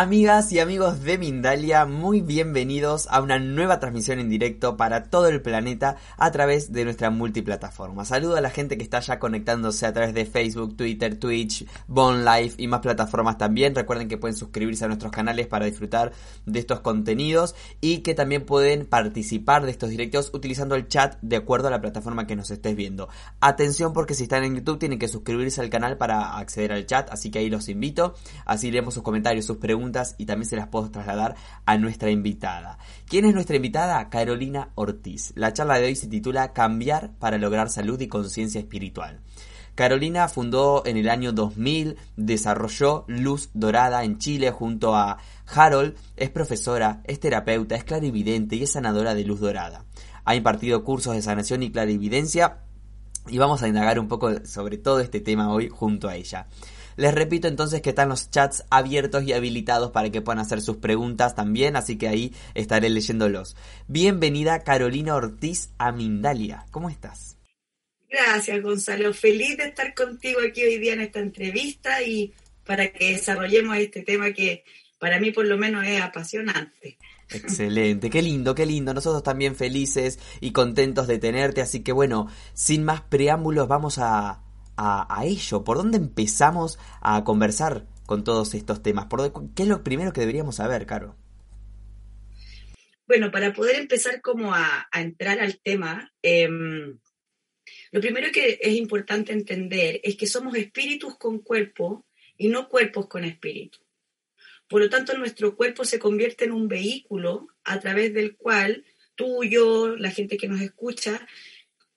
Amigas y amigos de Mindalia, muy bienvenidos a una nueva transmisión en directo para todo el planeta a través de nuestra multiplataforma. Saludo a la gente que está ya conectándose a través de Facebook, Twitter, Twitch, Bon Life y más plataformas también. Recuerden que pueden suscribirse a nuestros canales para disfrutar de estos contenidos y que también pueden participar de estos directos utilizando el chat de acuerdo a la plataforma que nos estés viendo. Atención porque si están en YouTube tienen que suscribirse al canal para acceder al chat, así que ahí los invito. Así leemos sus comentarios, sus preguntas y también se las puedo trasladar a nuestra invitada. ¿Quién es nuestra invitada? Carolina Ortiz. La charla de hoy se titula Cambiar para lograr salud y conciencia espiritual. Carolina fundó en el año 2000, desarrolló Luz Dorada en Chile junto a Harold, es profesora, es terapeuta, es clarividente y es sanadora de Luz Dorada. Ha impartido cursos de sanación y clarividencia y vamos a indagar un poco sobre todo este tema hoy junto a ella. Les repito entonces que están los chats abiertos y habilitados para que puedan hacer sus preguntas también, así que ahí estaré leyéndolos. Bienvenida Carolina Ortiz a Mindalia. ¿Cómo estás? Gracias, Gonzalo. Feliz de estar contigo aquí hoy día en esta entrevista y para que desarrollemos este tema que para mí por lo menos es apasionante. Excelente, qué lindo, qué lindo. Nosotros también felices y contentos de tenerte. Así que bueno, sin más preámbulos, vamos a, a, ello? ¿Por dónde empezamos a conversar con todos estos temas? ¿Por ¿Qué es lo primero que deberíamos saber, Caro? Bueno, para poder empezar como a, entrar al tema, em, lo primero que es importante entender es que somos espíritus con cuerpo y no cuerpos con espíritu. Por lo tanto, nuestro cuerpo se convierte en un vehículo a través del cual tú, yo, la gente que nos escucha,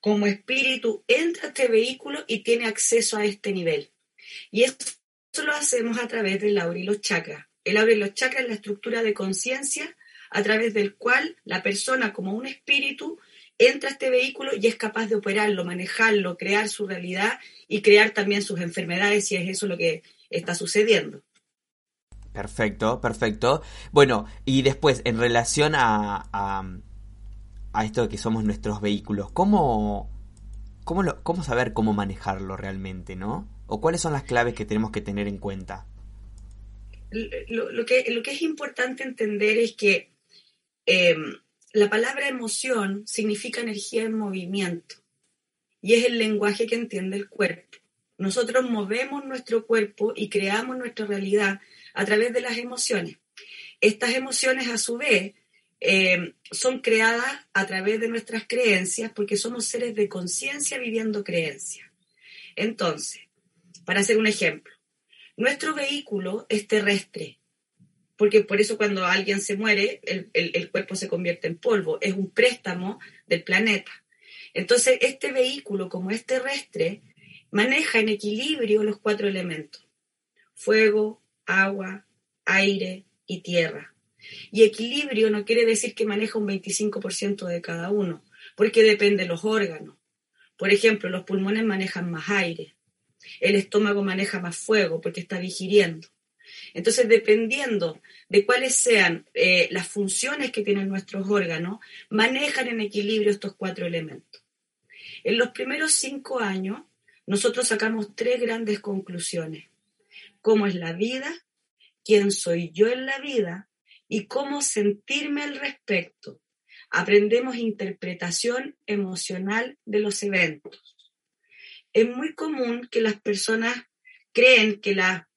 como espíritu entra a este vehículo y tiene acceso a este nivel. Y eso lo hacemos a través del aura y los chakras. El aura y los chakras es la estructura de conciencia a través del cual la persona como un espíritu entra a este vehículo y es capaz de operarlo, manejarlo, crear su realidad y crear también sus enfermedades si es eso lo que está sucediendo. Perfecto, perfecto. Bueno, y después, en relación a a esto de que somos nuestros vehículos, ¿cómo, cómo, cómo saber cómo manejarlo realmente, no? ¿O cuáles son las claves que tenemos que tener en cuenta? Lo, que, lo que es importante entender es que em, la palabra emoción significa energía en movimiento y es el lenguaje que entiende el cuerpo. Nosotros movemos nuestro cuerpo y creamos nuestra realidad a través de las emociones. Estas emociones, a su vez, eh, son creadas a través de nuestras creencias porque somos seres de conciencia viviendo creencias. Entonces, para hacer un ejemplo, nuestro vehículo es terrestre, porque por eso cuando alguien se muere, el, el cuerpo se convierte en polvo, es un préstamo del planeta. Entonces, este vehículo, como es terrestre, maneja en equilibrio los cuatro elementos, fuego, agua, aire y tierra. Y equilibrio no quiere decir que maneja un 25% de cada uno, porque depende de los órganos. Por ejemplo, los pulmones manejan más aire, el estómago maneja más fuego porque está digiriendo. Entonces, dependiendo de cuáles sean eh, las funciones que tienen nuestros órganos, manejan en equilibrio estos cuatro elementos. En los primeros cinco años, nosotros sacamos tres grandes conclusiones. ¿Cómo es la vida? ¿Quién soy yo en la vida? Y cómo sentirme al respecto. Aprendemos interpretación emocional de los eventos. Es muy común que las personas creen que la,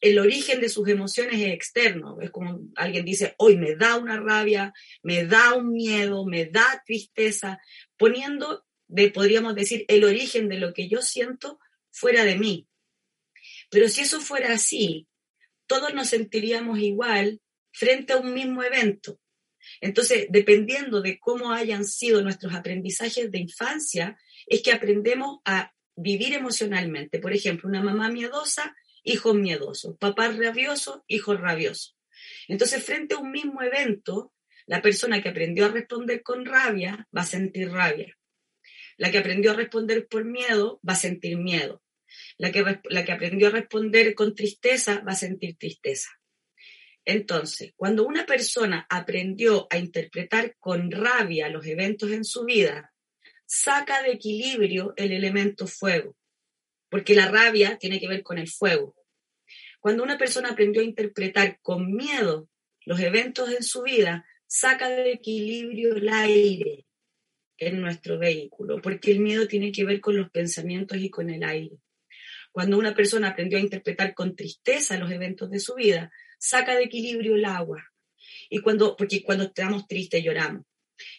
el origen de sus emociones es externo. Es como alguien dice, hoy me da una rabia, me da un miedo, me da tristeza, poniendo, de, podríamos decir, el origen de lo que yo siento fuera de mí. Pero si eso fuera así, todos nos sentiríamos igual frente a un mismo evento. Entonces, dependiendo de cómo hayan sido nuestros aprendizajes de infancia, es que aprendemos a vivir emocionalmente. Por ejemplo, una mamá miedosa, hijos miedosos, papá rabioso, hijos rabiosos. Entonces, frente a un mismo evento, la persona que aprendió a responder con rabia va a sentir rabia. La que aprendió a responder por miedo va a sentir miedo. La que, la que aprendió a responder con tristeza va a sentir tristeza. Entonces, cuando una persona aprendió a interpretar con rabia los eventos en su vida, saca de equilibrio el elemento fuego, porque la rabia tiene que ver con el fuego. Cuando una persona aprendió a interpretar con miedo los eventos en su vida, saca de equilibrio el aire en nuestro vehículo, porque el miedo tiene que ver con los pensamientos y con el aire. Cuando una persona aprendió a interpretar con tristeza los eventos de su vida, saca de equilibrio el agua. Y cuando, porque cuando estamos tristes lloramos.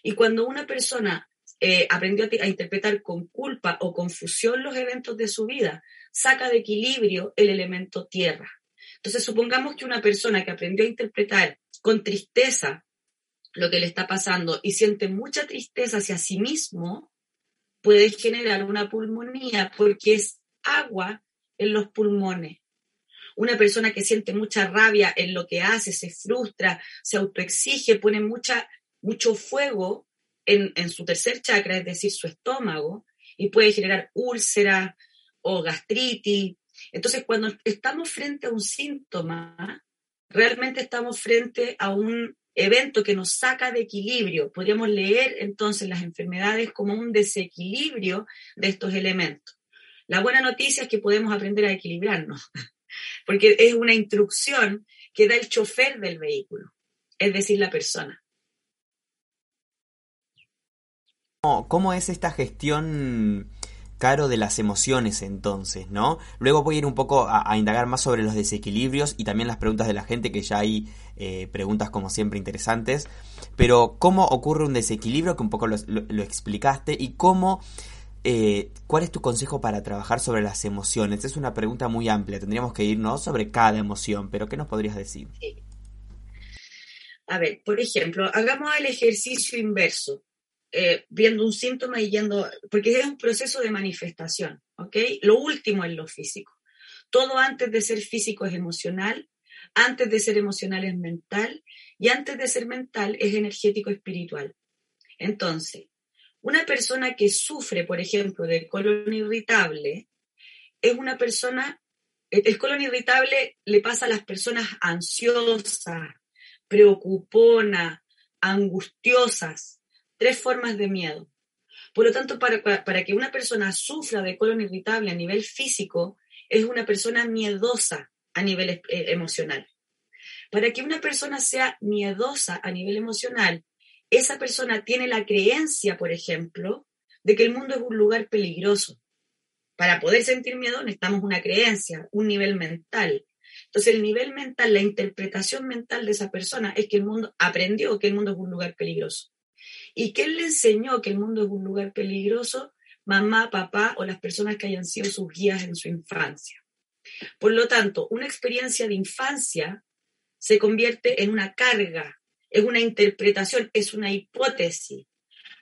Y cuando una persona eh, aprendió a, interpretar con culpa o confusión los eventos de su vida, saca de equilibrio el elemento tierra. Entonces, supongamos que una persona que aprendió a interpretar con tristeza lo que le está pasando y siente mucha tristeza hacia sí mismo, puede generar una pulmonía porque es agua en los pulmones. Una persona que siente mucha rabia en lo que hace, se frustra, se autoexige, pone mucha, mucho fuego en, en su tercer chakra, es decir, su estómago, y puede generar úlcera o gastritis. Entonces, cuando estamos frente a un síntoma, realmente estamos frente a un evento que nos saca de equilibrio. Podríamos leer entonces las enfermedades como un desequilibrio de estos elementos. La buena noticia es que podemos aprender a equilibrarnos, porque es una instrucción que da el chofer del vehículo, es decir, la persona. ¿Cómo es esta gestión, Caro, de las emociones entonces, no? Luego voy a ir un poco a, indagar más sobre los desequilibrios y también las preguntas de la gente, que ya hay eh, preguntas como siempre interesantes. Pero, ¿cómo ocurre un desequilibrio? Que un poco lo explicaste. Y cómo eh, ¿cuál es tu consejo para trabajar sobre las emociones? Es una pregunta muy amplia, tendríamos que irnos sobre cada emoción, pero ¿qué nos podrías decir? A ver, por ejemplo, hagamos el ejercicio inverso, eh, viendo un síntoma y yendo, porque es un proceso de manifestación, ¿ok? Lo último es lo físico. Todo antes de ser físico es emocional, antes de ser emocional es mental y antes de ser mental es energético espiritual. Entonces, una persona que sufre, por ejemplo, de colon irritable, es una persona, el colon irritable le pasa a las personas ansiosas, preocuponas, angustiosas, tres formas de miedo. Por lo tanto, para, para, que una persona sufra de colon irritable a nivel físico, es una persona miedosa a nivel eh, emocional. Para que una persona sea miedosa a nivel emocional, esa persona tiene la creencia, por ejemplo, de que el mundo es un lugar peligroso. Para poder sentir miedo necesitamos una creencia, un nivel mental. Entonces el nivel mental, la interpretación mental de esa persona es que el mundo aprendió que el mundo es un lugar peligroso. ¿Y quién le enseñó que el mundo es un lugar peligroso? Mamá, papá o las personas que hayan sido sus guías en su infancia. Por lo tanto, una experiencia de infancia se convierte en una carga es una interpretación, es una hipótesis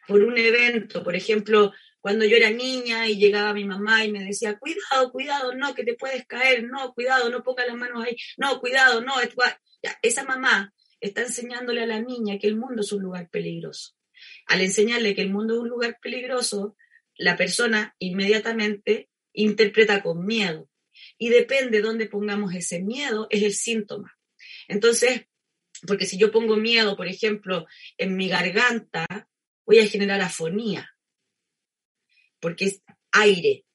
por un evento. Por ejemplo, cuando yo era niña y llegaba mi mamá y me decía, cuidado, cuidado, no, que te puedes caer, no, cuidado, no ponga las manos ahí, no, cuidado, no. esa mamá está enseñándole a la niña que el mundo es un lugar peligroso. Al enseñarle que el mundo es un lugar peligroso, la persona inmediatamente interpreta con miedo. Y depende de dónde pongamos ese miedo, es el síntoma. Entonces, porque si yo pongo miedo, por ejemplo, en mi garganta, voy a generar afonía, porque es aire.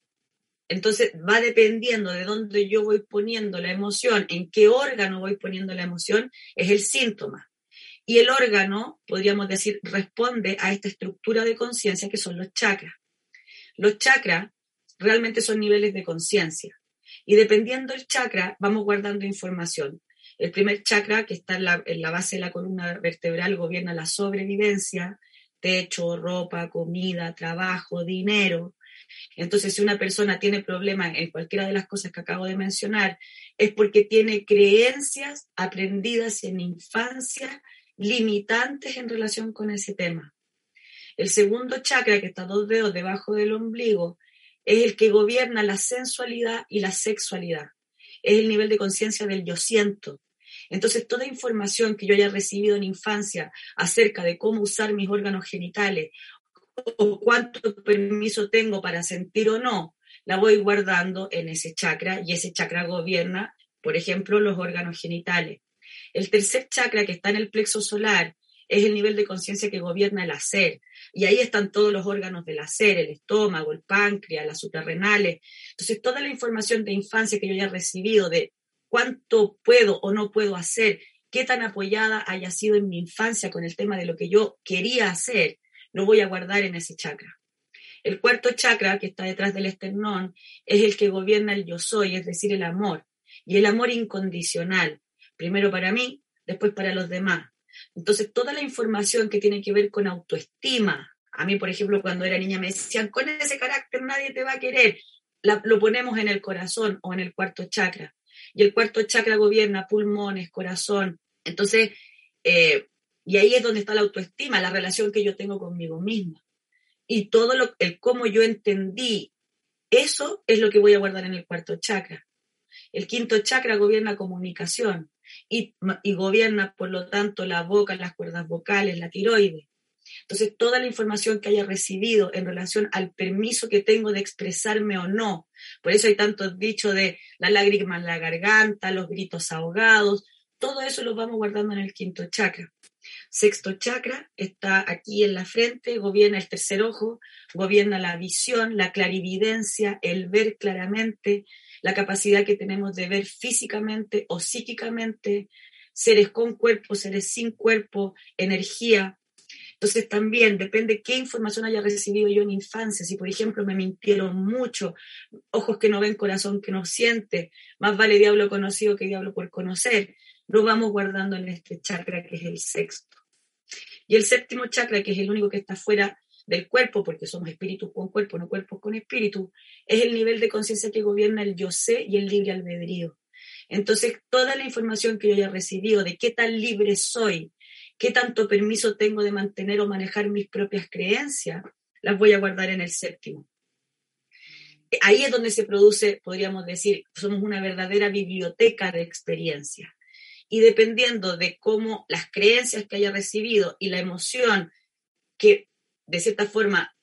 Entonces va dependiendo de dónde yo voy poniendo la emoción, en qué órgano voy poniendo la emoción, es el síntoma. Y el órgano, podríamos decir, responde a esta estructura de conciencia que son los chakras. Los chakras realmente son niveles de conciencia. Y dependiendo del chakra, vamos guardando información. El primer chakra, que está en la, base de la columna vertebral, gobierna la sobrevivencia, techo, ropa, comida, trabajo, dinero. Entonces, si una persona tiene problemas en cualquiera de las cosas que acabo de mencionar, es porque tiene creencias aprendidas en infancia limitantes en relación con ese tema. El segundo chakra, que está dos dedos debajo del ombligo, es el que gobierna la sensualidad y la sexualidad. Es el nivel de conciencia del yo siento. Entonces, toda información que yo haya recibido en infancia acerca de cómo usar mis órganos genitales o cuánto permiso tengo para sentir o no, la voy guardando en ese chakra y ese chakra gobierna, por ejemplo, los órganos genitales. El tercer chakra que está en el plexo solar es el nivel de conciencia que gobierna el hacer. Y ahí están todos los órganos del hacer, el estómago, el páncreas, las suprarrenales. Entonces, toda la información de infancia que yo haya recibido de cuánto puedo o no puedo hacer, qué tan apoyada haya sido en mi infancia con el tema de lo que yo quería hacer, lo voy a guardar en ese chakra. El cuarto chakra, que está detrás del esternón, es el que gobierna el yo soy, es decir, el amor. Y el amor incondicional, primero para mí, después para los demás. Entonces, toda la información que tiene que ver con autoestima, a mí, por ejemplo, cuando era niña me decían, con ese carácter nadie te va a querer, lo ponemos en el corazón o en el cuarto chakra. Y el cuarto chakra gobierna pulmones, corazón. Entonces, eh, y ahí es donde está la autoestima, la relación que yo tengo conmigo misma. Y todo lo, el cómo yo entendí, eso es lo que voy a guardar en el cuarto chakra. El quinto chakra gobierna comunicación y, y gobierna, por lo tanto, la boca, las cuerdas vocales, la tiroides. Entonces, toda la información que haya recibido en relación al permiso que tengo de expresarme o no, por eso hay tantos dichos de la lágrima en la garganta, los gritos ahogados, todo eso lo vamos guardando en el quinto chakra. Sexto chakra está aquí en la frente, gobierna el tercer ojo, gobierna la visión, la clarividencia, el ver claramente, la capacidad que tenemos de ver físicamente o psíquicamente, seres con cuerpo, seres sin cuerpo, energía, entonces también depende qué información haya recibido yo en infancia. Si, por ejemplo, me mintieron mucho, ojos que no ven, corazón que no siente, más vale diablo conocido que diablo por conocer, lo vamos guardando en este chakra que es el sexto. Y el séptimo chakra, que es el único que está fuera del cuerpo, porque somos espíritus con cuerpo, no cuerpos con espíritu, es el nivel de conciencia que gobierna el yo sé y el libre albedrío. Entonces, toda la información que yo haya recibido de qué tan libre soy, qué tanto permiso tengo de mantener o manejar mis propias creencias, las voy a guardar en el séptimo. Ahí es donde se produce, podríamos decir, somos una verdadera biblioteca de experiencia. Y dependiendo de cómo las creencias que haya recibido y la emoción que de cierta forma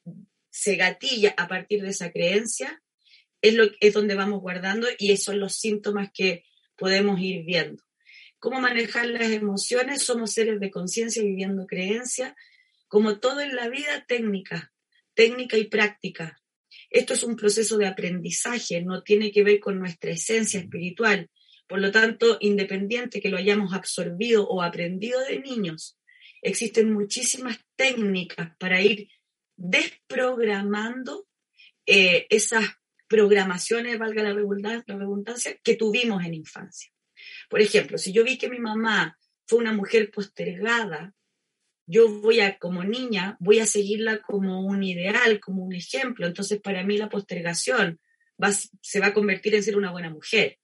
se gatilla a partir de esa creencia, es, lo, es donde vamos guardando y esos son los síntomas que podemos ir viendo cómo manejar las emociones, somos seres de conciencia viviendo creencia, como todo en la vida, técnica, técnica y práctica. Esto es un proceso de aprendizaje, no tiene que ver con nuestra esencia espiritual. Por lo tanto, independiente que lo hayamos absorbido o aprendido de niños, existen muchísimas técnicas para ir desprogramando eh, esas programaciones, valga la redundancia, que tuvimos en infancia. Por ejemplo, si yo vi que mi mamá fue una mujer postergada, yo voy a, como niña, voy a seguirla como un ideal, como un ejemplo. Entonces, para mí la postergación se va a convertir en ser una buena mujer.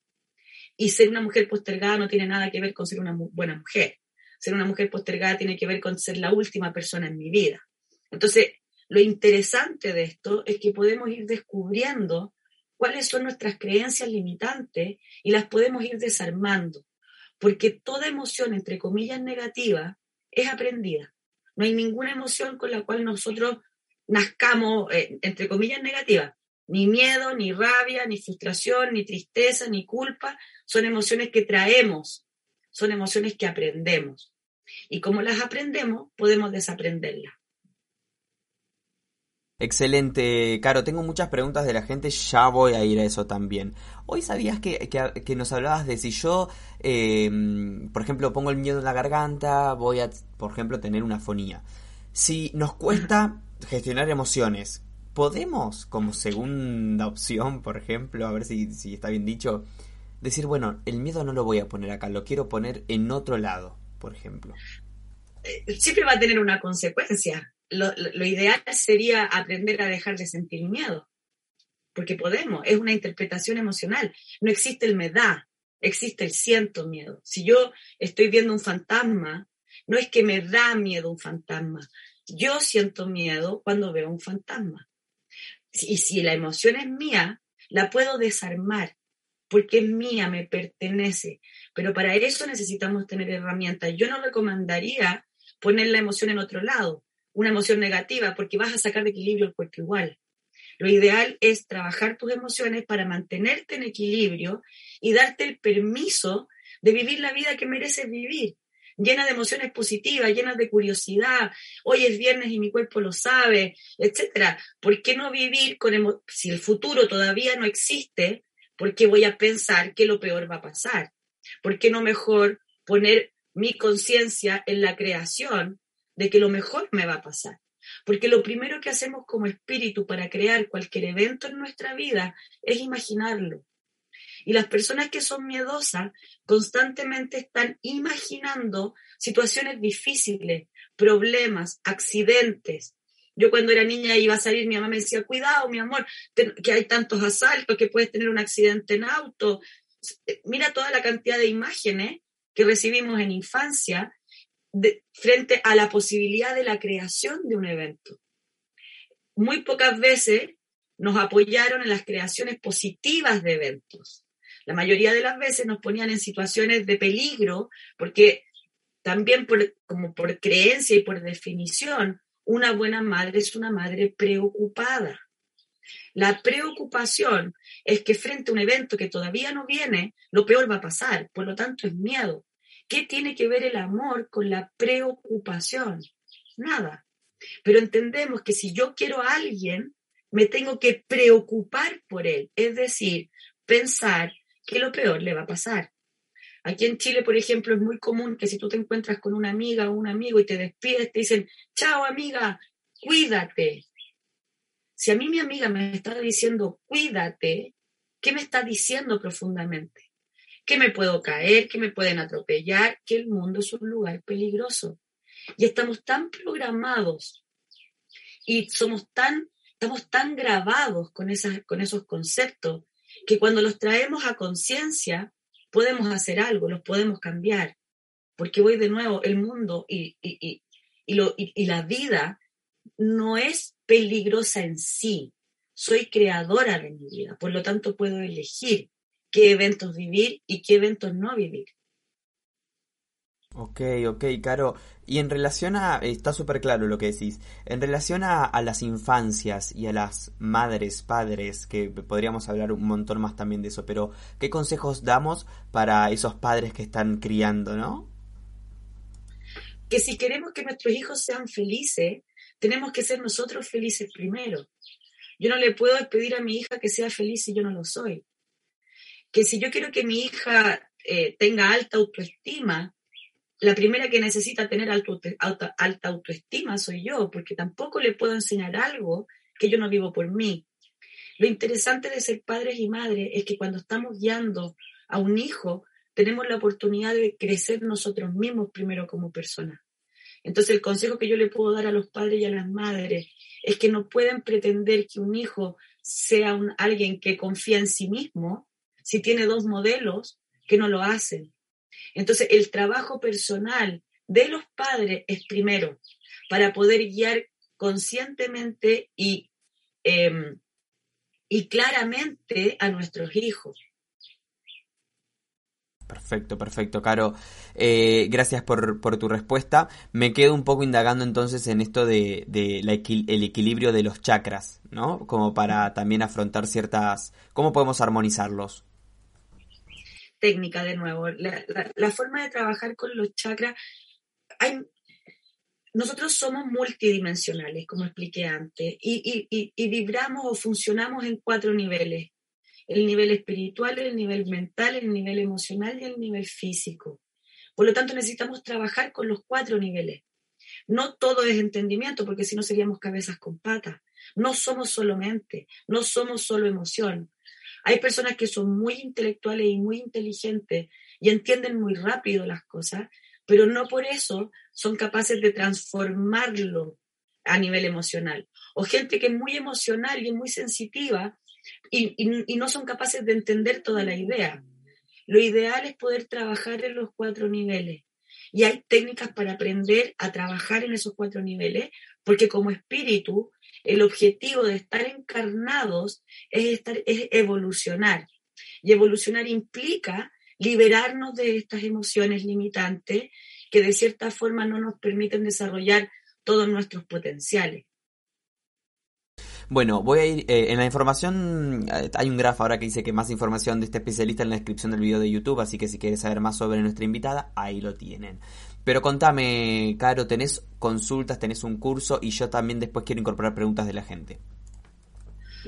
Y ser una mujer postergada no tiene nada que ver con ser una buena mujer. Ser una mujer postergada tiene que ver con ser la última persona en mi vida. Entonces, lo interesante de esto es que podemos ir descubriendo cuáles son nuestras creencias limitantes y las podemos ir desarmando, porque toda emoción, entre comillas, negativa es aprendida. No hay ninguna emoción con la cual nosotros nazcamos, eh, entre comillas, negativa. Ni miedo, ni rabia, ni frustración, ni tristeza, ni culpa. Son emociones que traemos, son emociones que aprendemos. Y como las aprendemos, podemos desaprenderlas. Excelente, Caro. Tengo muchas preguntas de la gente, ya voy a ir a eso también. Hoy sabías que, nos hablabas de si yo, em, por ejemplo, pongo el miedo en la garganta, voy a, por ejemplo, tener una fonía. Si nos cuesta gestionar emociones, ¿podemos, como segunda opción, por ejemplo, a ver si, si está bien dicho, decir, bueno, el miedo no lo voy a poner acá, lo quiero poner en otro lado, por ejemplo? Eh, siempre va a tener una consecuencia lo, ideal sería aprender a dejar de sentir miedo, porque podemos, es una interpretación emocional. No existe el me da, existe el siento miedo. Si yo estoy viendo un fantasma, no es que me da miedo un fantasma, yo siento miedo cuando veo un fantasma. Y si la emoción es mía, la puedo desarmar, porque es mía, me pertenece. Pero para eso necesitamos tener herramientas. Yo no recomendaría poner la emoción en otro lado una emoción negativa, porque vas a sacar de equilibrio el cuerpo igual. Lo ideal es trabajar tus emociones para mantenerte en equilibrio y darte el permiso de vivir la vida que mereces vivir, llena de emociones positivas, llena de curiosidad. Hoy es viernes y mi cuerpo lo sabe, etcétera. ¿Por qué no vivir con si el futuro todavía no existe? ¿Por qué voy a pensar que lo peor va a pasar? ¿Por qué no mejor poner mi conciencia en la creación de que lo mejor me va a pasar? Porque lo primero que hacemos como espíritu para crear cualquier evento en nuestra vida es imaginarlo. Y las personas que son miedosas constantemente están imaginando situaciones difíciles, problemas, accidentes. Yo cuando era niña iba a salir, mi mamá me decía, cuidado, mi amor, que hay tantos asaltos, que puedes tener un accidente en auto. Mira toda la cantidad de imágenes que recibimos en infancia frente a la posibilidad de la creación de un evento. Muy pocas veces nos apoyaron en las creaciones positivas de eventos. La mayoría de las veces nos ponían en situaciones de peligro porque también como por creencia y por definición, una buena madre es una madre preocupada. La preocupación es que frente a un evento que todavía no viene, lo peor va a pasar, por lo tanto es miedo. ¿Qué tiene que ver el amor con la preocupación? Nada. Pero entendemos que si yo quiero a alguien, me tengo que preocupar por él, es decir, pensar que lo peor le va a pasar. Aquí en Chile, por ejemplo, es muy común que si tú te encuentras con una amiga o un amigo y te despides, te dicen, chao amiga, cuídate. Si a mí mi amiga me está diciendo, cuídate, ¿qué me está diciendo profundamente? Que me puedo caer, que me pueden atropellar, que el mundo es un lugar peligroso. Y estamos tan programados y somos tan, estamos tan grabados con, esas, con esos conceptos que cuando los traemos a conciencia, podemos hacer algo, los podemos cambiar. Porque voy de nuevo, el mundo y, y, lo, y la vida no es peligrosa en sí. Soy creadora de mi vida, por lo tanto puedo elegir qué eventos vivir y qué eventos no vivir. Ok, ok, Caro. Y en relación a, está súper claro lo que decís, en relación a, las infancias y a las madres, padres, que podríamos hablar un montón más también de eso, pero ¿qué consejos damos para esos padres que están criando, no? Que si queremos que nuestros hijos sean felices, tenemos que ser nosotros felices primero. Yo no le puedo pedir a mi hija que sea feliz si yo no lo soy. Que si yo quiero que mi hija eh, tenga alta autoestima, la primera que necesita tener alta, autoestima soy yo, porque tampoco le puedo enseñar algo que yo no vivo por mí. Lo interesante de ser padres y madres es que cuando estamos guiando a un hijo, tenemos la oportunidad de crecer nosotros mismos primero como personas. Entonces el consejo que yo le puedo dar a los padres y a las madres es que no pueden pretender que un hijo sea un, alguien que confía en sí mismo si tiene dos modelos que no lo hacen. Entonces, el trabajo personal de los padres es primero para poder guiar conscientemente y, em, y claramente a nuestros hijos. Perfecto, perfecto, Caro. Eh, gracias por, tu respuesta. Me quedo un poco indagando entonces en esto de, el equilibrio de los chakras, ¿no? Como para también afrontar ciertas... ¿Cómo podemos armonizarlos? Técnica de nuevo. La, forma de trabajar con los chakras, hay, nosotros somos multidimensionales, como expliqué antes, y, vibramos o funcionamos en cuatro niveles. El nivel espiritual, el nivel mental, el nivel emocional y el nivel físico. Por lo tanto, necesitamos trabajar con los cuatro niveles. No todo es entendimiento, porque si no seríamos cabezas con patas. No somos solo mente, no somos solo emoción, hay personas que son muy intelectuales y muy inteligentes y entienden muy rápido las cosas, pero no por eso son capaces de transformarlo a nivel emocional. O gente que es muy emocional y muy sensitiva y, y, no son capaces de entender toda la idea. Lo ideal es poder trabajar en los cuatro niveles. Y hay técnicas para aprender a trabajar en esos cuatro niveles, porque como espíritu el objetivo de estar encarnados es, estar, es evolucionar. Y evolucionar implica liberarnos de estas emociones limitantes que de cierta forma no nos permiten desarrollar todos nuestros potenciales. Bueno, voy a ir eh, en la información, eh, hay un grafo ahora que dice que más información de este especialista en la descripción del video de YouTube, así que si quieres saber más sobre nuestra invitada, ahí lo tienen. Pero contame, Caro, ¿tenés consultas, tenés un curso? Y yo también después quiero incorporar preguntas de la gente.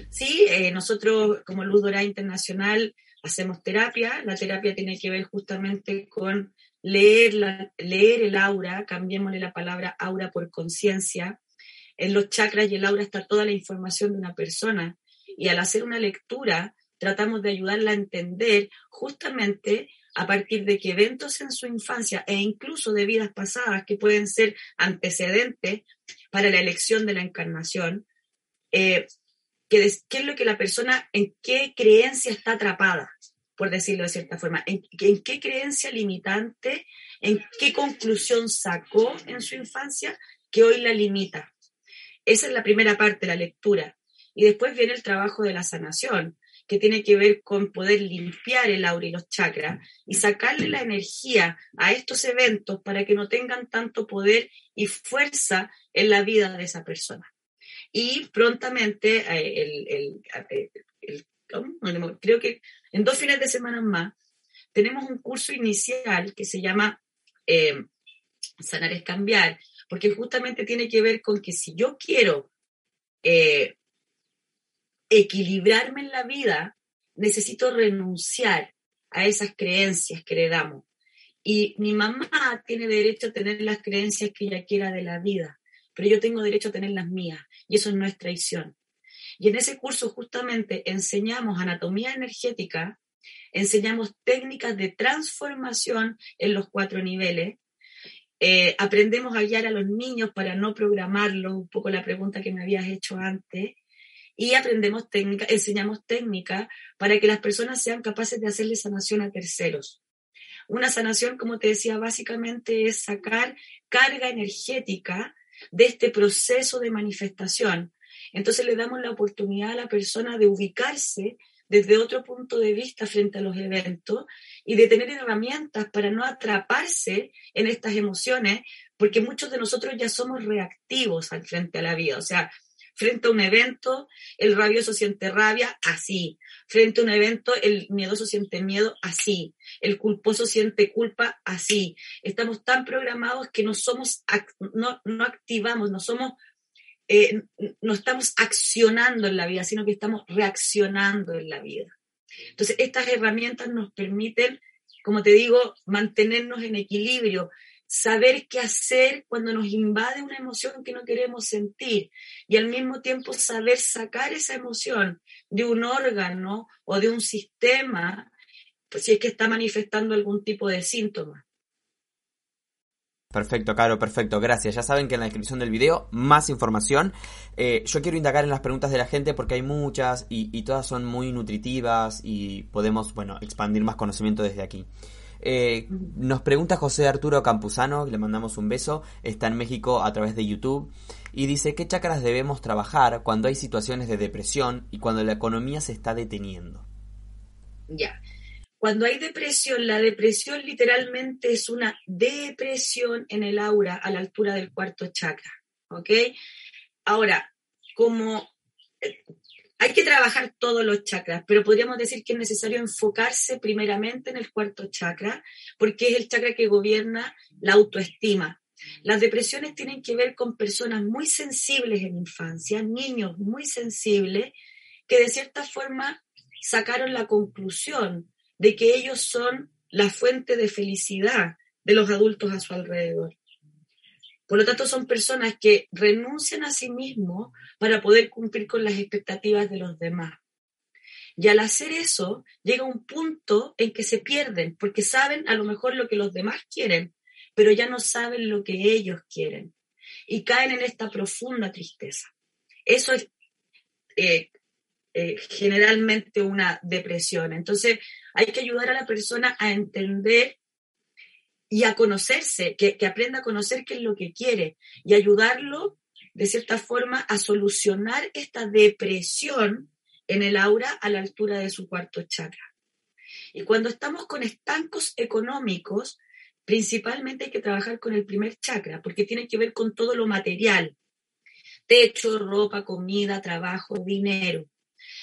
Sí, eh, nosotros como Luz Dorada Internacional hacemos terapia. La terapia tiene que ver justamente con leer, la, leer el aura, cambiémosle la palabra aura por conciencia. En los chakras y el aura está toda la información de una persona. Y al hacer una lectura, tratamos de ayudarla a entender justamente a partir de que eventos en su infancia e incluso de vidas pasadas que pueden ser antecedentes para la elección de la encarnación, eh, qué es lo que la persona, en qué creencia está atrapada, por decirlo de cierta forma, en, en qué creencia limitante, en qué conclusión sacó en su infancia que hoy la limita. Esa es la primera parte, la lectura. Y después viene el trabajo de la sanación, que tiene que ver con poder limpiar el aura y los chakras y sacarle la energía a estos eventos para que no tengan tanto poder y fuerza en la vida de esa persona. Y prontamente, eh, el, creo que en dos fines de semana más, tenemos un curso inicial que se llama eh, Sanar es Cambiar, porque justamente tiene que ver con que si yo quiero eh, equilibrarme en la vida, necesito renunciar a esas creencias que le damos. Y mi mamá tiene derecho a tener las creencias que ella quiera de la vida, pero yo tengo derecho a tener las mías, y eso no es traición. Y en ese curso justamente enseñamos anatomía energética, enseñamos técnicas de transformación en los cuatro niveles, eh, aprendemos a guiar a los niños para no programarlos, un poco la pregunta que me habías hecho antes, y aprendemos técnica, enseñamos técnica para que las personas sean capaces de hacerle sanación a terceros. Una sanación, como te decía, básicamente es sacar carga energética de este proceso de manifestación. Entonces le damos la oportunidad a la persona de ubicarse desde otro punto de vista frente a los eventos y de tener herramientas para no atraparse en estas emociones, porque muchos de nosotros ya somos reactivos al frente a la vida. O sea, Frente a un evento, el rabioso siente rabia, así. Frente a un evento, el miedoso siente miedo, así. El culposo siente culpa, así. Estamos tan programados que no somos, no, no activamos, no somos, eh, no estamos accionando en la vida, sino que estamos reaccionando en la vida. Entonces, estas herramientas nos permiten, como te digo, mantenernos en equilibrio, saber qué hacer cuando nos invade una emoción que no queremos sentir y al mismo tiempo saber sacar esa emoción de un órgano o de un sistema pues, si es que está manifestando algún tipo de síntoma. Perfecto, Caro, perfecto, gracias. Ya saben que en la descripción del video más información. Eh, yo quiero indagar en las preguntas de la gente porque hay muchas y, y todas son muy nutritivas y podemos, bueno, expandir más conocimiento desde aquí. Eh, nos pregunta José Arturo Campuzano, le mandamos un beso, está en México a través de YouTube, y dice, ¿qué chakras debemos trabajar cuando hay situaciones de depresión y cuando la economía se está deteniendo? Ya, cuando hay depresión, la depresión literalmente es una depresión en el aura a la altura del cuarto chakra, ¿ok? Ahora, como eh, hay que trabajar todos los chakras, pero podríamos decir que es necesario enfocarse primeramente en el cuarto chakra, porque es el chakra que gobierna la autoestima. Las depresiones tienen que ver con personas muy sensibles en infancia, niños muy sensibles, que de cierta forma sacaron la conclusión de que ellos son la fuente de felicidad de los adultos a su alrededor. Por lo tanto, son personas que renuncian a sí mismos para poder cumplir con las expectativas de los demás. Y al hacer eso, llega un punto en que se pierden, porque saben a lo mejor lo que los demás quieren, pero ya no saben lo que ellos quieren. Y caen en esta profunda tristeza. Eso es eh, eh, generalmente una depresión. Entonces, hay que ayudar a la persona a entender y a conocerse, que, aprenda a conocer qué es lo que quiere y ayudarlo de cierta forma a solucionar esta depresión en el aura a la altura de su cuarto chakra. Y cuando estamos con estancos económicos, principalmente hay que trabajar con el primer chakra, porque tiene que ver con todo lo material, techo, ropa, comida, trabajo, dinero.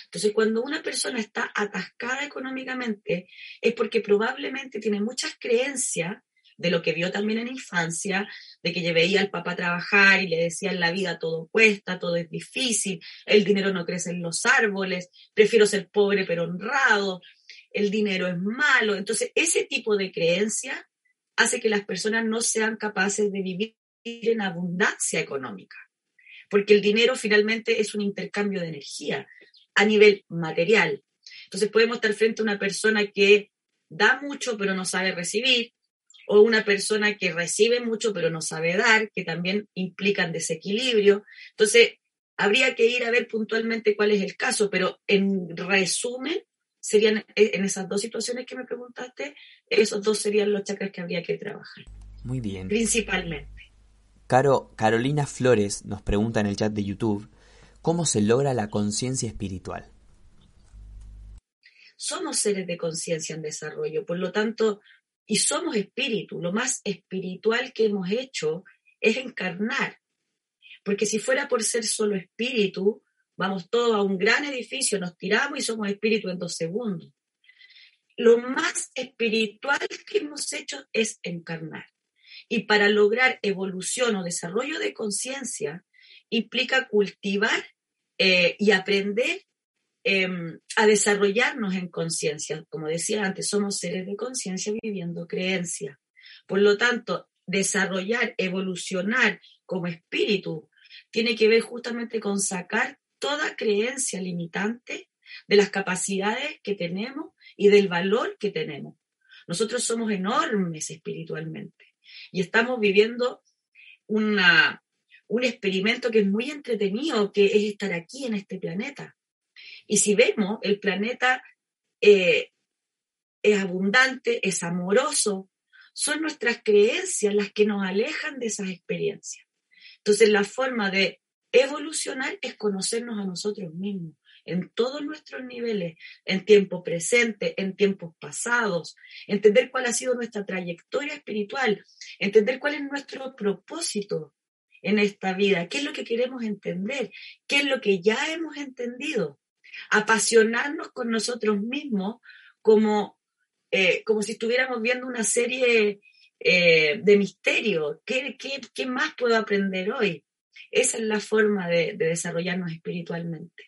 Entonces, cuando una persona está atascada económicamente, es porque probablemente tiene muchas creencias de lo que vio también en infancia, de que veía al papá trabajar y le decía en la vida todo cuesta, todo es difícil, el dinero no crece en los árboles, prefiero ser pobre pero honrado. el dinero es malo. Entonces, ese tipo de creencia hace que las personas no sean capaces de vivir en abundancia económica, porque el dinero finalmente es un intercambio de energía a nivel material. Entonces podemos estar frente a una persona que da mucho pero no sabe recibir, o una persona que recibe mucho pero no sabe dar, que también implican desequilibrio. Entonces, habría que ir a ver puntualmente cuál es el caso, pero en resumen, serían eh, en esas dos situaciones que me preguntaste, esos dos serían los chakras que habría que trabajar. Muy bien. Principalmente. Caro, Carolina Flores nos pregunta en el chat de YouTube, ¿cómo se logra la conciencia espiritual? Somos seres de conciencia en desarrollo, por lo tanto, y somos espíritu. Lo más espiritual que hemos hecho es encarnar. Porque si fuera por ser solo espíritu, vamos todos a un gran edificio, nos tiramos y somos espíritu en dos segundos. Lo más espiritual que hemos hecho es encarnar. Y para lograr evolución o desarrollo de conciencia implica cultivar eh, y aprender Em, a desarrollarnos en conciencia. Como decía antes, somos seres de conciencia viviendo creencia. Por lo tanto, desarrollar, evolucionar como espíritu tiene que ver justamente con sacar toda creencia limitante de las capacidades que tenemos y del valor que tenemos. Nosotros somos enormes espiritualmente y estamos viviendo una, un experimento que es muy entretenido, que es estar aquí en este planeta. Y si vemos, el planeta eh, es abundante, es amoroso, son nuestras creencias las que nos alejan de esas experiencias. Entonces, la forma de evolucionar es conocernos a nosotros mismos en todos nuestros niveles, en tiempo presente, en tiempos pasados, entender cuál ha sido nuestra trayectoria espiritual, entender cuál es nuestro propósito en esta vida, qué es lo que queremos entender, qué es lo que ya hemos entendido apasionarnos con nosotros mismos como, eh, como si estuviéramos viendo una serie eh, de misterio. ¿Qué, ¿Qué, más puedo aprender hoy? Esa es la forma de, desarrollarnos espiritualmente.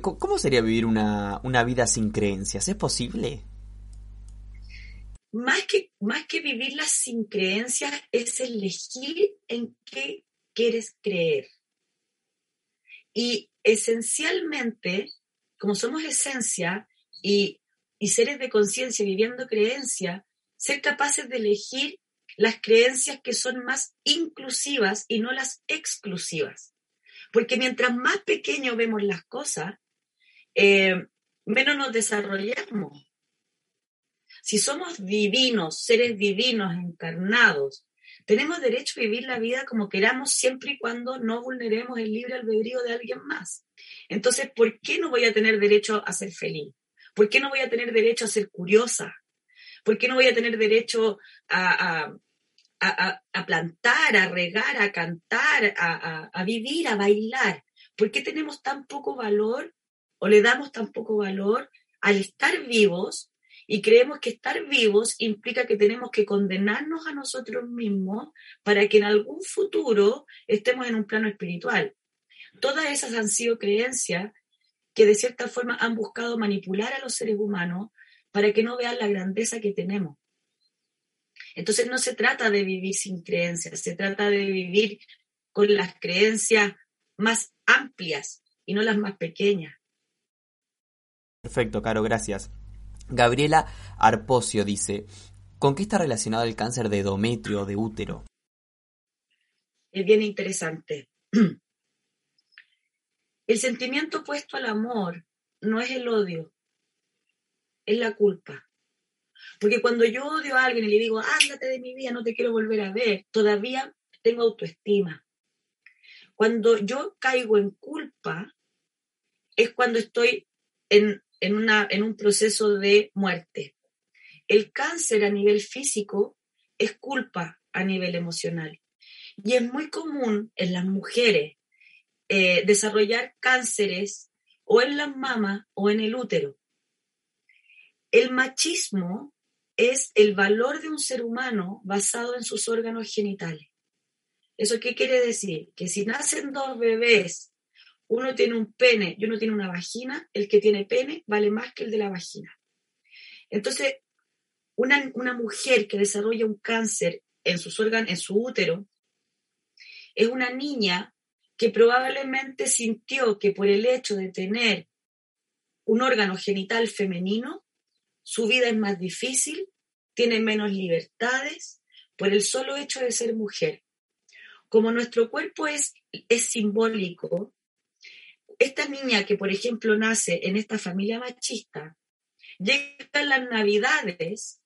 ¿Cómo sería vivir una, una vida sin creencias? ¿Es posible? Más que, más que vivirla sin creencias es elegir en qué quieres creer. Y esencialmente, como somos esencia y, seres de conciencia viviendo creencia, ser capaces de elegir las creencias que son más inclusivas y no las exclusivas. Porque mientras más pequeño vemos las cosas, eh, menos nos desarrollamos. Si somos divinos, seres divinos encarnados, tenemos derecho a vivir la vida como queramos siempre y cuando no vulneremos el libre albedrío de alguien más. Entonces, ¿por qué no voy a tener derecho a ser feliz? ¿Por qué no voy a tener derecho a ser curiosa? ¿Por qué no voy a tener derecho a, plantar, a regar, a cantar, a, vivir, a bailar? ¿Por qué tenemos tan poco valor o le damos tan poco valor al estar vivos y creemos que estar vivos implica que tenemos que condenarnos a nosotros mismos para que en algún futuro estemos en un plano espiritual. Todas esas han sido creencias que de cierta forma han buscado manipular a los seres humanos para que no vean la grandeza que tenemos. Entonces no se trata de vivir sin creencias, se trata de vivir con las creencias más amplias y no las más pequeñas. Perfecto, Caro, gracias. Gabriela Arpocio dice, ¿con qué está relacionado el cáncer de endometrio de útero? Es bien interesante. El sentimiento opuesto al amor no es el odio, es la culpa. Porque cuando yo odio a alguien y le digo, ándate de mi vida, no te quiero volver a ver, todavía tengo autoestima. Cuando yo caigo en culpa, es cuando estoy en en, una, en un proceso de muerte. El cáncer a nivel físico es culpa a nivel emocional. Y es muy común en las mujeres eh, desarrollar cánceres o en las mamas o en el útero. El machismo es el valor de un ser humano basado en sus órganos genitales. ¿Eso qué quiere decir? Que si nacen dos bebés uno tiene un pene y uno tiene una vagina, el que tiene pene vale más que el de la vagina. Entonces, una, una mujer que desarrolla un cáncer en, sus órganos, en su útero es una niña que probablemente sintió que por el hecho de tener un órgano genital femenino, su vida es más difícil, tiene menos libertades por el solo hecho de ser mujer. Como nuestro cuerpo es, es simbólico, esta niña que, por ejemplo, nace en esta familia machista, llega en las navidades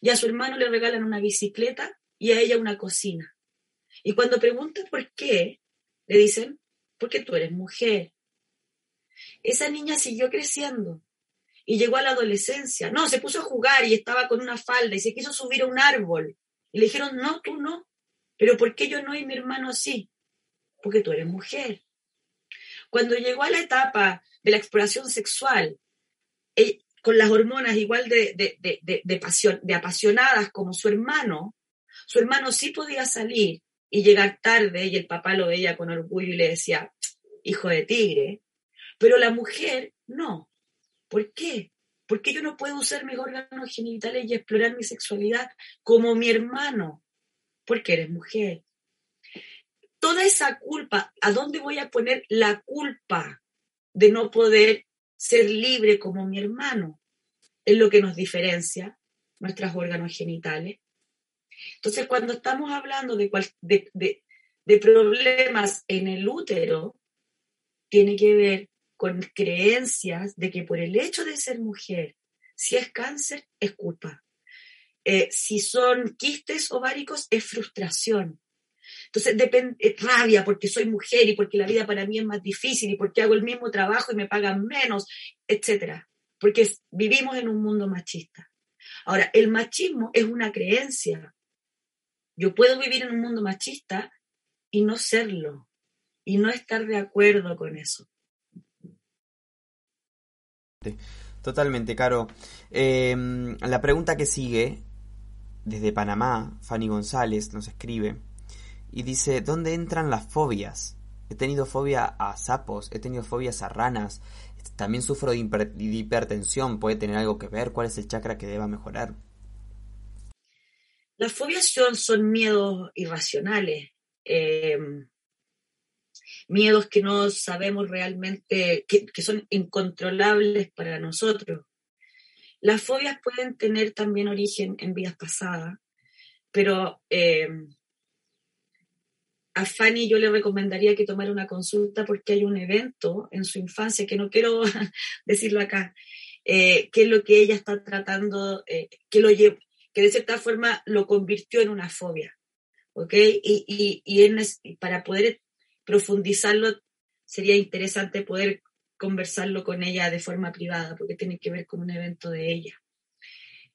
y a su hermano le regalan una bicicleta y a ella una cocina. Y cuando pregunta por qué, le dicen, porque tú eres mujer. Esa niña siguió creciendo y llegó a la adolescencia. No, se puso a jugar y estaba con una falda y se quiso subir a un árbol. Y le dijeron, no, tú no. Pero ¿por qué yo no y mi hermano sí? Porque tú eres mujer. Cuando llegó a la etapa de la exploración sexual, eh, con las hormonas igual de, de, pasión, de apasionadas como su hermano, su hermano sí podía salir y llegar tarde y el papá lo veía con orgullo y le decía, hijo de tigre, pero la mujer no. ¿Por qué? Porque yo no puedo usar mis órganos genitales y explorar mi sexualidad como mi hermano, porque eres mujer. Toda esa culpa, ¿a dónde voy a poner la culpa de no poder ser libre como mi hermano? Es lo que nos diferencia nuestros órganos genitales. Entonces, cuando estamos hablando de, problemas en el útero, tiene que ver con creencias de que por el hecho de ser mujer, si es cáncer, es culpa. Eh, si son quistes ováricos, es frustración. Entonces, depende, rabia porque soy mujer y porque la vida para mí es más difícil y porque hago el mismo trabajo y me pagan menos, etc. Porque vivimos en un mundo machista. Ahora, el machismo es una creencia, yo puedo vivir en un mundo machista y no serlo, y no estar de acuerdo con eso. Totalmente, Caro. Em, la pregunta que sigue, desde Panamá, Fanny González nos escribe y dice, ¿dónde entran las fobias? He tenido fobia a sapos, he tenido fobias a ranas, también sufro de, hipertensión, ¿puede tener algo que ver? ¿Cuál es el chakra que deba mejorar? Las fobias son, miedos irracionales, eh, miedos que no sabemos realmente, que, son incontrolables para nosotros. Las fobias pueden tener también origen en vidas pasadas, pero eh, a Fanny yo le recomendaría que tomara una consulta porque hay un evento en su infancia que no quiero decirlo acá, eh, que es lo que ella está tratando, que lo que de cierta forma lo convirtió en una fobia. ¿Ok? Y, y, para poder profundizarlo sería interesante poder conversarlo con ella de forma privada, porque tiene que ver con un evento de ella.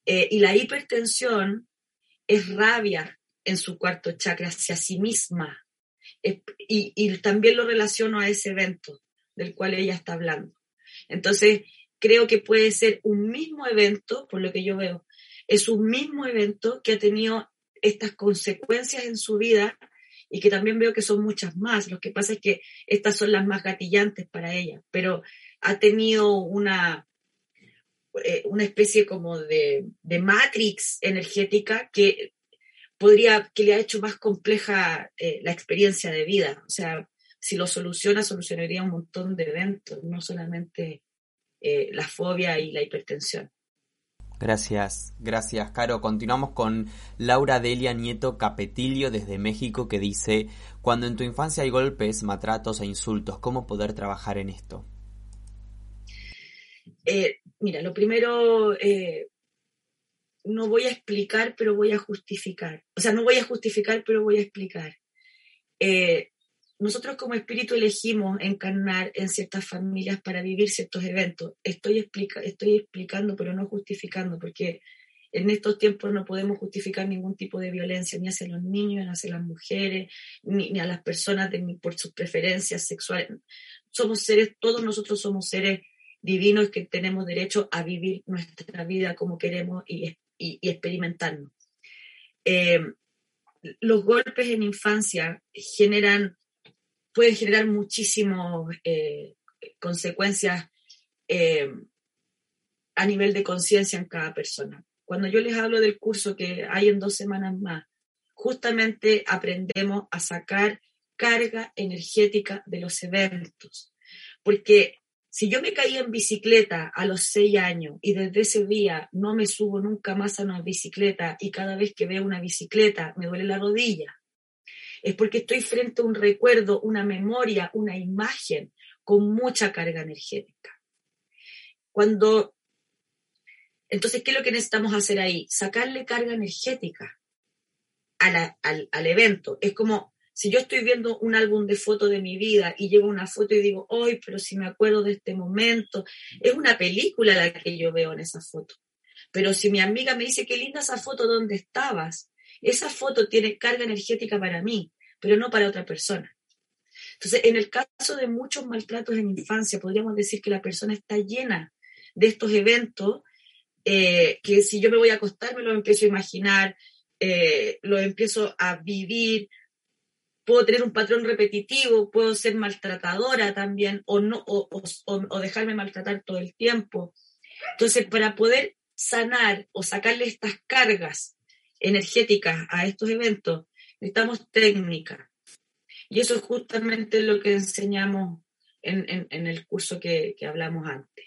Eh, y la hipertensión es rabia en su cuarto chakra hacia sí misma. Y, también lo relaciono a ese evento del cual ella está hablando. Entonces, creo que puede ser un mismo evento, por lo que yo veo, es un mismo evento que ha tenido estas consecuencias en su vida y que también veo que son muchas más. Lo que pasa es que estas son las más gatillantes para ella, pero ha tenido una, eh, una especie como de, matrix energética que podría, que le ha hecho más compleja eh, la experiencia de vida. O sea, si lo soluciona, solucionaría un montón de eventos, no solamente eh, la fobia y la hipertensión. Gracias, gracias, Caro. Continuamos con Laura Delia Nieto Capetilio desde México que dice, cuando en tu infancia hay golpes, maltratos e insultos, ¿cómo poder trabajar en esto? Eh, mira, lo primero, eh, no voy a explicar, pero voy a justificar. O sea, no voy a justificar, pero voy a explicar. Eh, nosotros como espíritu elegimos encarnar en ciertas familias para vivir ciertos eventos. Estoy, explica, estoy explicando, pero no justificando, porque en estos tiempos no podemos justificar ningún tipo de violencia, ni hacia los niños, ni hacia las mujeres, ni, a las personas por sus preferencias sexuales. Somos seres, todos nosotros somos seres divinos que tenemos derecho a vivir nuestra vida como queremos y, experimentarnos. Eh, los golpes en infancia generan pueden generar muchísimas eh, consecuencias eh, a nivel de conciencia en cada persona. Cuando yo les hablo del curso que hay en dos semanas más, justamente aprendemos a sacar carga energética de los eventos. Porque si yo me caí en bicicleta a los seis años y desde ese día no me subo nunca más a una bicicleta y cada vez que veo una bicicleta me duele la rodilla, es porque estoy frente a un recuerdo, una memoria, una imagen con mucha carga energética. Cuando entonces, ¿qué es lo que necesitamos hacer ahí? Sacarle carga energética al, al, evento. Es como si yo estoy viendo un álbum de fotos de mi vida y llevo una foto y digo, ¡ay, pero si me acuerdo de este momento! Es una película la que yo veo en esa foto. Pero si mi amiga me dice, qué linda esa foto, ¿dónde estabas? Esa foto tiene carga energética para mí, pero no para otra persona. Entonces, en el caso de muchos maltratos en infancia, podríamos decir que la persona está llena de estos eventos eh, que si yo me voy a acostar me lo empiezo a imaginar, eh, lo empiezo a vivir, puedo tener un patrón repetitivo, puedo ser maltratadora también o, no, o, dejarme maltratar todo el tiempo. Entonces, para poder sanar o sacarle estas cargas energéticas a estos eventos, necesitamos técnica. Y eso es justamente lo que enseñamos en, en, el curso que, que hablamos antes.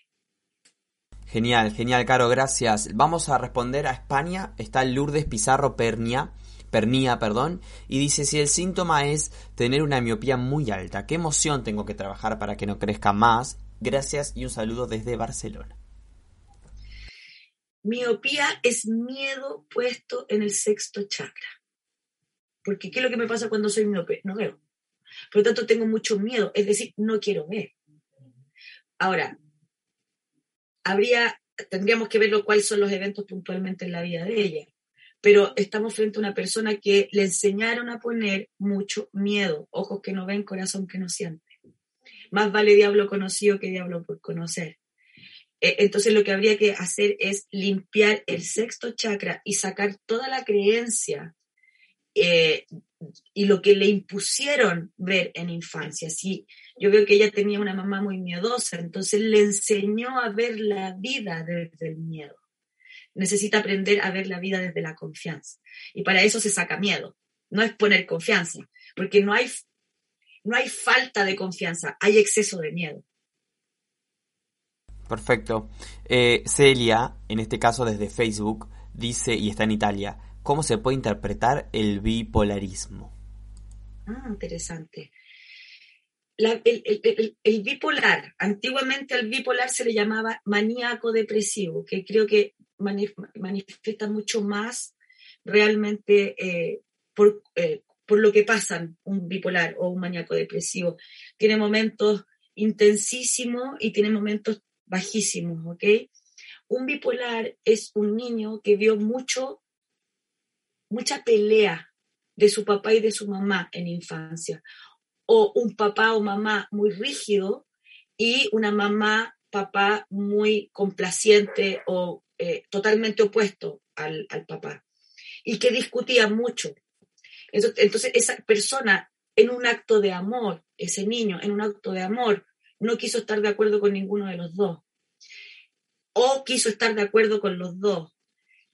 Genial, genial, Caro, gracias. Vamos a responder a España. Está Lourdes Pizarro Pernia, Pernia, perdón, y dice si el síntoma es tener una miopía muy alta, ¿qué emoción tengo que trabajar para que no crezca más? Gracias y un saludo desde Barcelona. Miopía es miedo puesto en el sexto chakra. Porque ¿qué es lo que me pasa cuando soy miope? No veo. Por lo tanto, tengo mucho miedo, es decir, no quiero ver. Ahora, habría, tendríamos que ver cuáles son los eventos puntualmente en la vida de ella. Pero estamos frente a una persona que le enseñaron a poner mucho miedo, ojos que no ven, corazón que no siente. Más vale diablo conocido que diablo por conocer. E, entonces lo que habría que hacer es limpiar el sexto chakra y sacar toda la creencia eh, y lo que le impusieron ver en infancia. Si yo veo que ella tenía una mamá muy miedosa, entonces le enseñó a ver la vida desde el miedo. Necesita aprender a ver la vida desde la confianza. Y para eso se saca miedo. No es poner confianza, porque no hay, no hay falta de confianza, hay exceso de miedo. Perfecto. Eh, Celia, en este caso desde Facebook, dice, y está en Italia, ¿cómo se puede interpretar el bipolarismo? Ah, interesante el, bipolar, antiguamente al bipolar se le llamaba maníaco depresivo, que creo que manifiesta mucho más realmente eh, por, eh, por, lo que pasan un bipolar o un maníaco depresivo. Tiene momentos intensísimos y tiene momentos bajísimos, ¿ok? Un bipolar es un niño que vio mucho, mucha pelea de su papá y de su mamá en infancia o un papá o mamá muy rígido y una mamá, papá muy complaciente o eh, totalmente opuesto al, papá y que discutía mucho. Entonces, esa persona en un acto de amor, ese niño en un acto de amor, no quiso estar de acuerdo con ninguno de los dos. O quiso estar de acuerdo con los dos,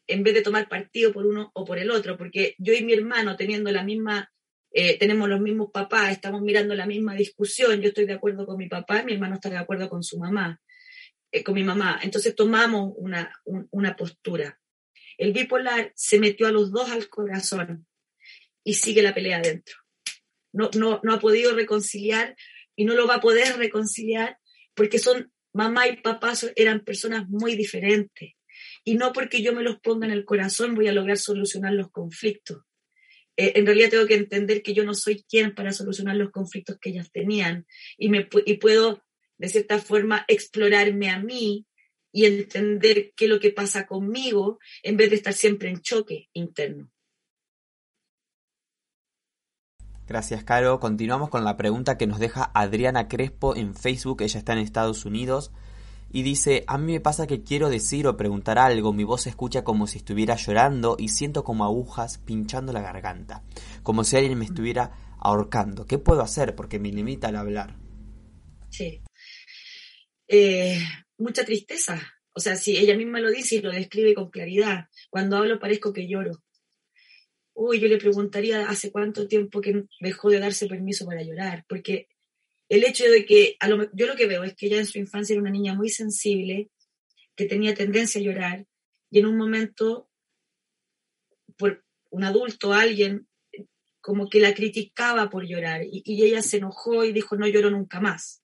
en vez de tomar partido por uno o por el otro, porque yo y mi hermano teniendo la misma eh, tenemos los mismos papás, estamos mirando la misma discusión, yo estoy de acuerdo con mi papá, mi hermano está de acuerdo con su mamá, eh, con mi mamá. Entonces tomamos una, una postura. El bipolar se metió a los dos al corazón y sigue la pelea adentro. No, no, no ha podido reconciliar y no lo va a poder reconciliar porque son mamá y papá eran personas muy diferentes. Y no porque yo me los ponga en el corazón voy a lograr solucionar los conflictos. Eh, en realidad tengo que entender que yo no soy quien para solucionar los conflictos que ellas tenían y, me, y puedo, de cierta forma, explorarme a mí y entender qué es lo que pasa conmigo en vez de estar siempre en choque interno. Gracias, Caro. Continuamos con la pregunta que nos deja Adriana Crespo en Facebook. Ella está en Estados Unidos y dice, a mí me pasa que quiero decir o preguntar algo, mi voz se escucha como si estuviera llorando y siento como agujas pinchando la garganta, como si alguien me estuviera ahorcando. ¿Qué puedo hacer? Porque me limita al hablar. Sí. Eh, mucha tristeza. O sea, si ella misma lo dice y lo describe con claridad. Cuando hablo parezco que lloro. Uy, yo le preguntaría hace cuánto tiempo que dejó de darse permiso para llorar, porque el hecho de que, a lo, yo lo que veo es que ella en su infancia era una niña muy sensible, que tenía tendencia a llorar, y en un momento, por un adulto, alguien, como que la criticaba por llorar, y, y ella se enojó y dijo, no lloro nunca más.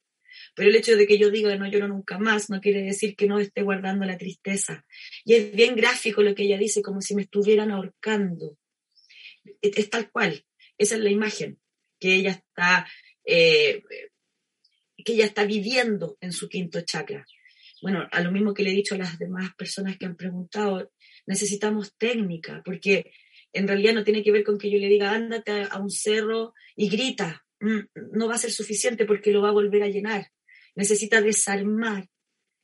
Pero el hecho de que yo diga no lloro nunca más no quiere decir que no esté guardando la tristeza. Y es bien gráfico lo que ella dice, como si me estuvieran ahorcando. Es, tal cual. Esa es la imagen que ella está, eh, que ella está viviendo en su quinto chakra. Bueno, a lo mismo que le he dicho a las demás personas que han preguntado, necesitamos técnica, porque en realidad no tiene que ver con que yo le diga, ándate a un cerro y grita. Mm, no va a ser suficiente porque lo va a volver a llenar necesita desarmar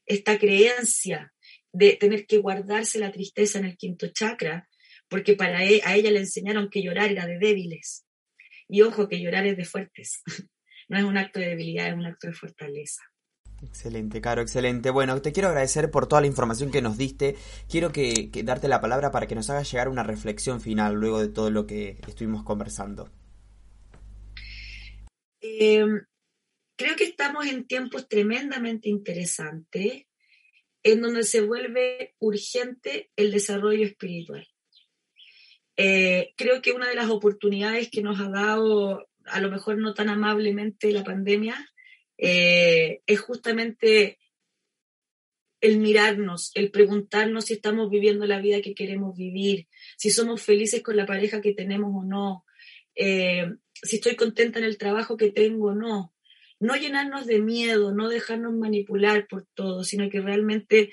esta creencia de tener que guardarse la tristeza en el quinto chakra, porque para e, a ella le enseñaron que llorar era de débiles. Y ojo, que llorar es de fuertes. No es un acto de debilidad, es un acto de fortaleza. Excelente, Caro, excelente. Bueno, te quiero agradecer por toda la información que nos diste. Quiero que, darte la palabra para que nos hagas llegar una reflexión final luego de todo lo que estuvimos conversando. Eh, creo que estamos en tiempos tremendamente interesantes en donde se vuelve urgente el desarrollo espiritual. Eh, creo que una de las oportunidades que nos ha dado, a lo mejor no tan amablemente, la pandemia, eh, es justamente el mirarnos, el preguntarnos si estamos viviendo la vida que queremos vivir, si somos felices con la pareja que tenemos o no, eh, si estoy contenta en el trabajo que tengo o no, no llenarnos de miedo, no dejarnos manipular por todo, sino que realmente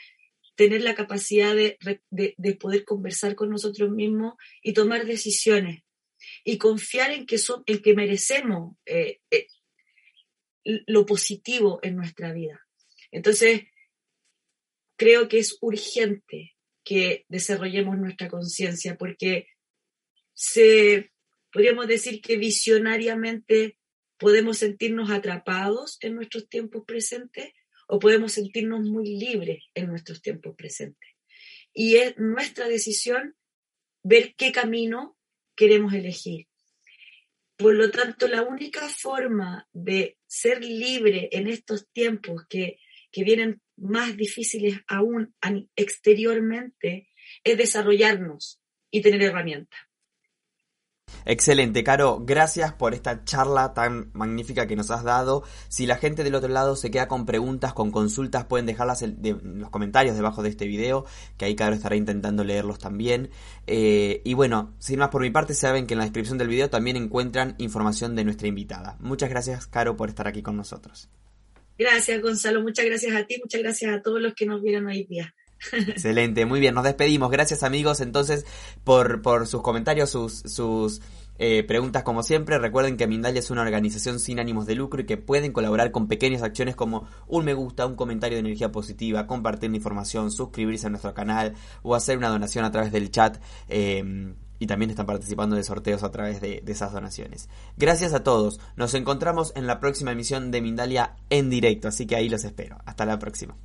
tener la capacidad de, poder conversar con nosotros mismos y tomar decisiones y confiar en que, son, en que merecemos eh, eh, lo positivo en nuestra vida. Entonces, creo que es urgente que desarrollemos nuestra conciencia porque se, podríamos decir que visionariamente podemos sentirnos atrapados en nuestros tiempos presentes o podemos sentirnos muy libres en nuestros tiempos presentes. Y es nuestra decisión ver qué camino queremos elegir. Por lo tanto, la única forma de ser libre en estos tiempos que, que vienen más difíciles aún exteriormente es desarrollarnos y tener herramientas. Excelente, Caro, gracias por esta charla tan magnífica que nos has dado. Si la gente del otro lado se queda con preguntas, con consultas, pueden dejarlas en, los comentarios debajo de este video, que ahí Caro estará intentando leerlos también. Eh, y bueno, sin más por mi parte, saben que en la descripción del video también encuentran información de nuestra invitada. Muchas gracias, Caro, por estar aquí con nosotros. Gracias, Gonzalo. Muchas gracias a ti, muchas gracias a todos los que nos vieron hoy día. Excelente, muy bien, nos despedimos. Gracias amigos entonces por, por sus comentarios, sus, sus eh, preguntas como siempre. Recuerden que Mindalia es una organización sin ánimos de lucro y que pueden colaborar con pequeñas acciones como un me gusta, un comentario de energía positiva, compartir la información, suscribirse a nuestro canal o hacer una donación a través del chat. Eh, y también están participando de sorteos a través de, de, esas donaciones. Gracias a todos. Nos encontramos en la próxima emisión de Mindalia en directo, así que ahí los espero. Hasta la próxima.